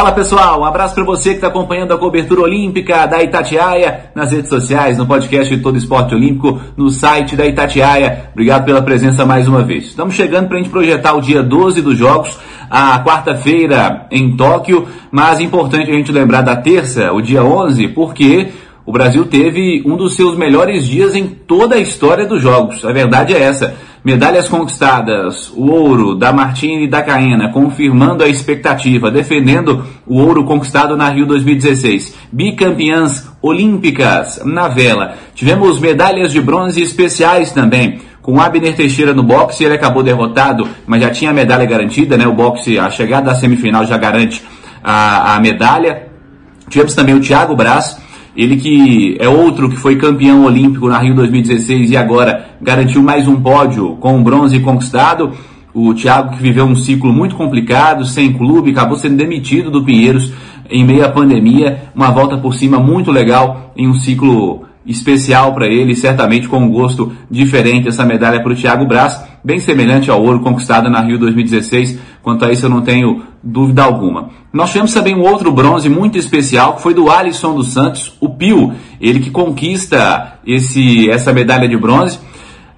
Fala pessoal, um abraço para você que está acompanhando a cobertura olímpica da Itatiaia nas redes sociais, no podcast de Todo Esporte Olímpico, no site da Itatiaia. Obrigado pela presença mais uma vez. Estamos chegando para a gente projetar o dia 12 dos Jogos, a quarta-feira em Tóquio, mas é importante a gente lembrar da terça, o dia 11, porque o Brasil teve um dos seus melhores dias em toda a história dos Jogos. A verdade é essa. Medalhas conquistadas, o ouro da Martini e da Caena, confirmando a expectativa, defendendo o ouro conquistado na Rio 2016. Bicampeãs olímpicas na vela. Tivemos medalhas de bronze especiais também. Com Abner Teixeira no boxe, ele acabou derrotado, mas já tinha a medalha garantida, né? O boxe, a chegada à semifinal já garante a, a medalha. Tivemos também o Thiago Braz, ele que é outro que foi campeão olímpico na Rio 2016 e agora garantiu mais um pódio com o bronze conquistado. O Thiago que viveu um ciclo muito complicado, sem clube, acabou sendo demitido do Pinheiros em meio à pandemia. Uma volta por cima muito legal em um ciclo especial para ele, certamente com um gosto diferente essa medalha para o Thiago Braz, bem semelhante ao ouro conquistado na Rio 2016. Quanto a isso eu não tenho dúvida alguma. Nós tivemos também um outro bronze muito especial, que foi do Alisson dos Santos, o Pio, ele que conquista esse, essa medalha de bronze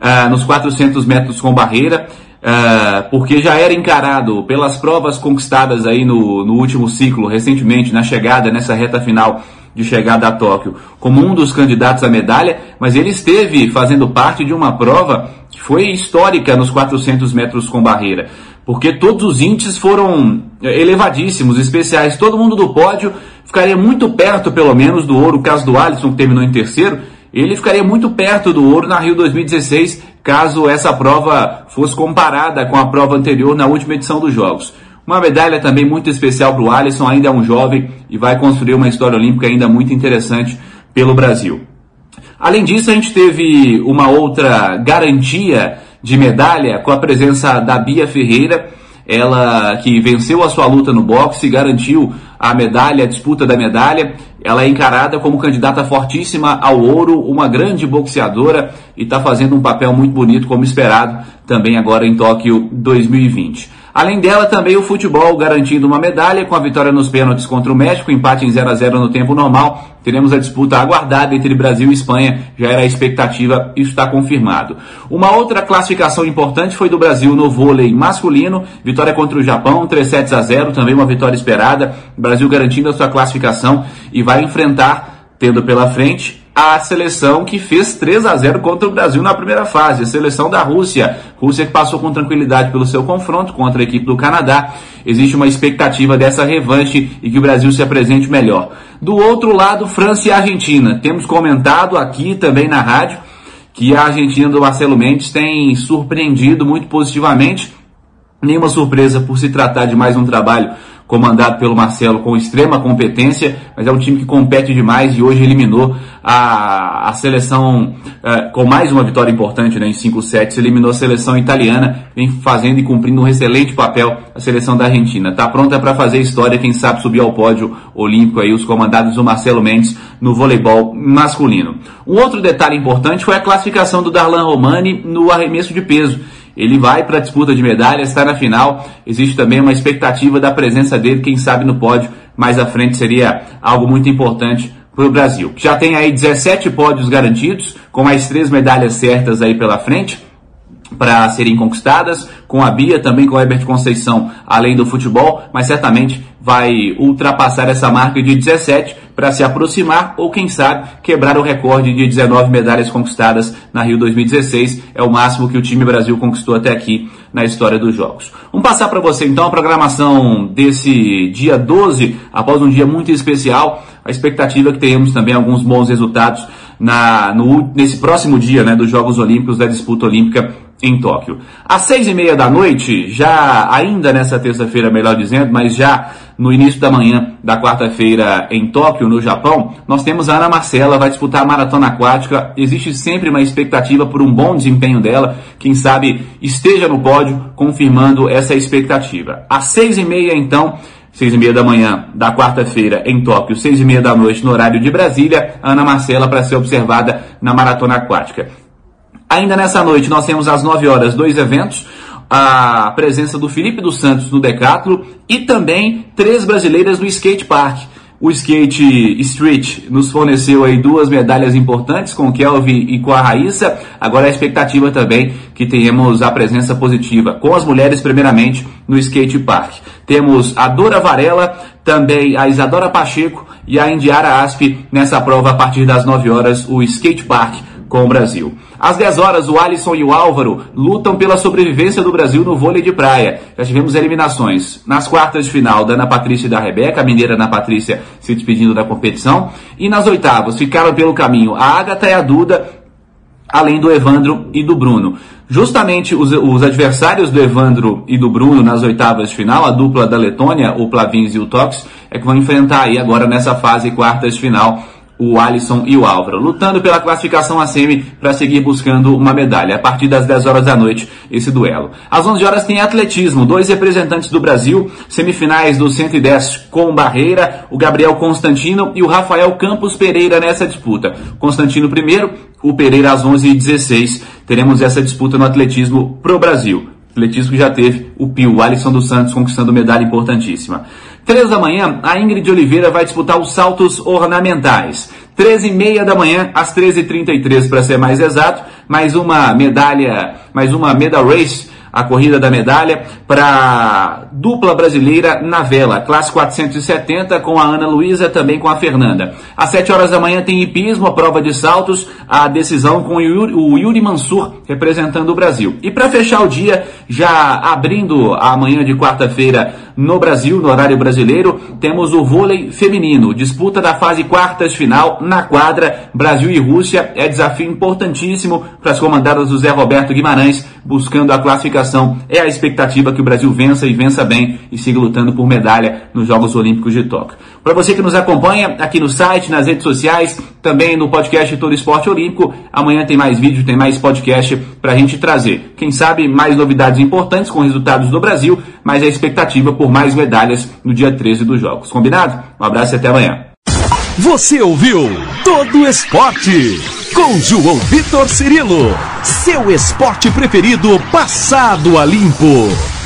uh, nos 400 metros com barreira. Uh, porque já era encarado pelas provas conquistadas aí no, no último ciclo, recentemente, na chegada, nessa reta final de chegada a Tóquio como um dos candidatos à medalha, mas ele esteve fazendo parte de uma prova que foi histórica nos 400 metros com barreira, porque todos os índices foram eh, elevadíssimos, especiais. Todo mundo do pódio ficaria muito perto, pelo menos, do ouro. O caso do Alisson, que terminou em terceiro, ele ficaria muito perto do ouro na Rio 2016, caso essa prova fosse comparada com a prova anterior na última edição dos Jogos. Uma medalha também muito especial para o Alisson, ainda é um jovem e vai construir uma história olímpica ainda muito interessante pelo Brasil. Além disso, a gente teve uma outra garantia de medalha com a presença da Bia Ferreira, ela que venceu a sua luta no boxe, garantiu a medalha, a disputa da medalha. Ela é encarada como candidata fortíssima ao ouro, uma grande boxeadora e está fazendo um papel muito bonito, como esperado, também agora em Tóquio 2020. Além dela, também o futebol garantindo uma medalha com a vitória nos pênaltis contra o México, empate em 0 a 0 no tempo normal. Teremos a disputa aguardada entre Brasil e Espanha, já era a expectativa, isso está confirmado. Uma outra classificação importante foi do Brasil no vôlei masculino, vitória contra o Japão, 3 sets a 0, também uma vitória esperada. Brasil garantindo a sua classificação e vai enfrentar, tendo pela frente, a seleção que fez 3 a 0 contra o Brasil na primeira fase, a seleção da Rússia. Rússia que passou com tranquilidade pelo seu confronto contra a equipe do Canadá. Existe uma expectativa dessa revanche e que o Brasil se apresente melhor. Do outro lado, França e Argentina. Temos comentado aqui também na rádio que a Argentina do Marcelo Mendes tem surpreendido muito positivamente. Nenhuma surpresa por se tratar de mais um trabalho comandado pelo Marcelo com extrema competência, mas é um time que compete demais e hoje eliminou a, a seleção uh, com mais uma vitória importante né, em 5 sets, eliminou a seleção italiana, vem fazendo e cumprindo um excelente papel a seleção da Argentina. Está pronta para fazer história, quem sabe subir ao pódio olímpico aí, os comandados do Marcelo Mendes no voleibol masculino. Um outro detalhe importante foi a classificação do Darlan Romani no arremesso de peso ele vai para a disputa de medalhas, está na final. Existe também uma expectativa da presença dele, quem sabe no pódio mais à frente seria algo muito importante para o Brasil. Já tem aí 17 pódios garantidos, com mais três medalhas certas aí pela frente para serem conquistadas, com a Bia, também com o Herbert Conceição, além do futebol, mas certamente vai ultrapassar essa marca de 17 para se aproximar ou, quem sabe, quebrar o recorde de 19 medalhas conquistadas na Rio 2016. É o máximo que o time Brasil conquistou até aqui na história dos Jogos. Vamos passar para você então a programação desse dia 12, após um dia muito especial. A expectativa é que tenhamos também alguns bons resultados na, no, nesse próximo dia né, dos Jogos Olímpicos, da disputa olímpica em Tóquio. Às seis e meia da noite, já ainda nessa terça-feira, melhor dizendo, mas já no início da manhã da quarta-feira em Tóquio, no Japão, nós temos a Ana Marcela, vai disputar a maratona aquática. Existe sempre uma expectativa por um bom desempenho dela. Quem sabe esteja no pódio, confirmando essa expectativa. Às seis e meia, então, seis e meia da manhã da quarta-feira em Tóquio, seis e meia da noite no horário de Brasília, Ana Marcela para ser observada na maratona aquática. Ainda nessa noite nós temos às 9 horas dois eventos, a presença do Felipe dos Santos no Decathlon e também três brasileiras no skate park. O Skate Street nos forneceu aí duas medalhas importantes com o Kelvin e com a Raíssa. Agora a expectativa também que tenhamos a presença positiva com as mulheres primeiramente no Skate Park. Temos a Dora Varela, também a Isadora Pacheco e a Indiara Asp nessa prova a partir das 9 horas, o Skate Park com o Brasil. Às 10 horas, o Alisson e o Álvaro lutam pela sobrevivência do Brasil no vôlei de praia. Já tivemos eliminações nas quartas de final da Ana Patrícia e da Rebeca, a mineira Ana Patrícia se despedindo da competição. E nas oitavas ficaram pelo caminho a Agatha e a Duda, além do Evandro e do Bruno. Justamente os, os, adversários do Evandro e do Bruno nas oitavas de final, a dupla da Letônia, o Plavins e o Tox, é que vão enfrentar aí agora nessa fase quartas de final o Alisson e o Álvaro, lutando pela classificação a semi para seguir buscando uma medalha. A partir das 10 horas da noite, esse duelo. Às 11 horas tem atletismo, dois representantes do Brasil, semifinais do 110 com Barreira, o Gabriel Constantino e o Rafael Campos Pereira nessa disputa. Constantino primeiro, o Pereira às 11h16. Teremos essa disputa no atletismo pro Brasil. Atletismo que já teve o Pio, o Alisson dos Santos conquistando medalha importantíssima. Três da manhã, a Ingrid Oliveira vai disputar os saltos ornamentais. Três e meia da manhã, às 13h33 para ser mais exato, mais uma medalha, mais uma medal race a corrida da medalha para dupla brasileira na vela, classe 470 com a Ana Luísa, também com a Fernanda. Às 7 horas da manhã tem hipismo, a prova de saltos, a decisão com o Yuri Mansur representando o Brasil. E para fechar o dia, já abrindo a manhã de quarta-feira no Brasil, no horário brasileiro, temos o vôlei feminino, disputa da fase quartas final na quadra Brasil e Rússia. É desafio importantíssimo para as comandadas do Zé Roberto Guimarães, buscando a classificação. É a expectativa que o Brasil vença e vença bem e siga lutando por medalha nos Jogos Olímpicos de Tóquio. Para você que nos acompanha aqui no site, nas redes sociais, também no podcast Todo Esporte Olímpico, amanhã tem mais vídeo, tem mais podcast para a gente trazer. Quem sabe mais novidades importantes com resultados do Brasil, mas a expectativa por mais medalhas no dia 13 dos Jogos. Combinado? Um abraço e até amanhã. Você ouviu Todo Esporte com João Vitor Cirilo, seu esporte preferido passado a limpo.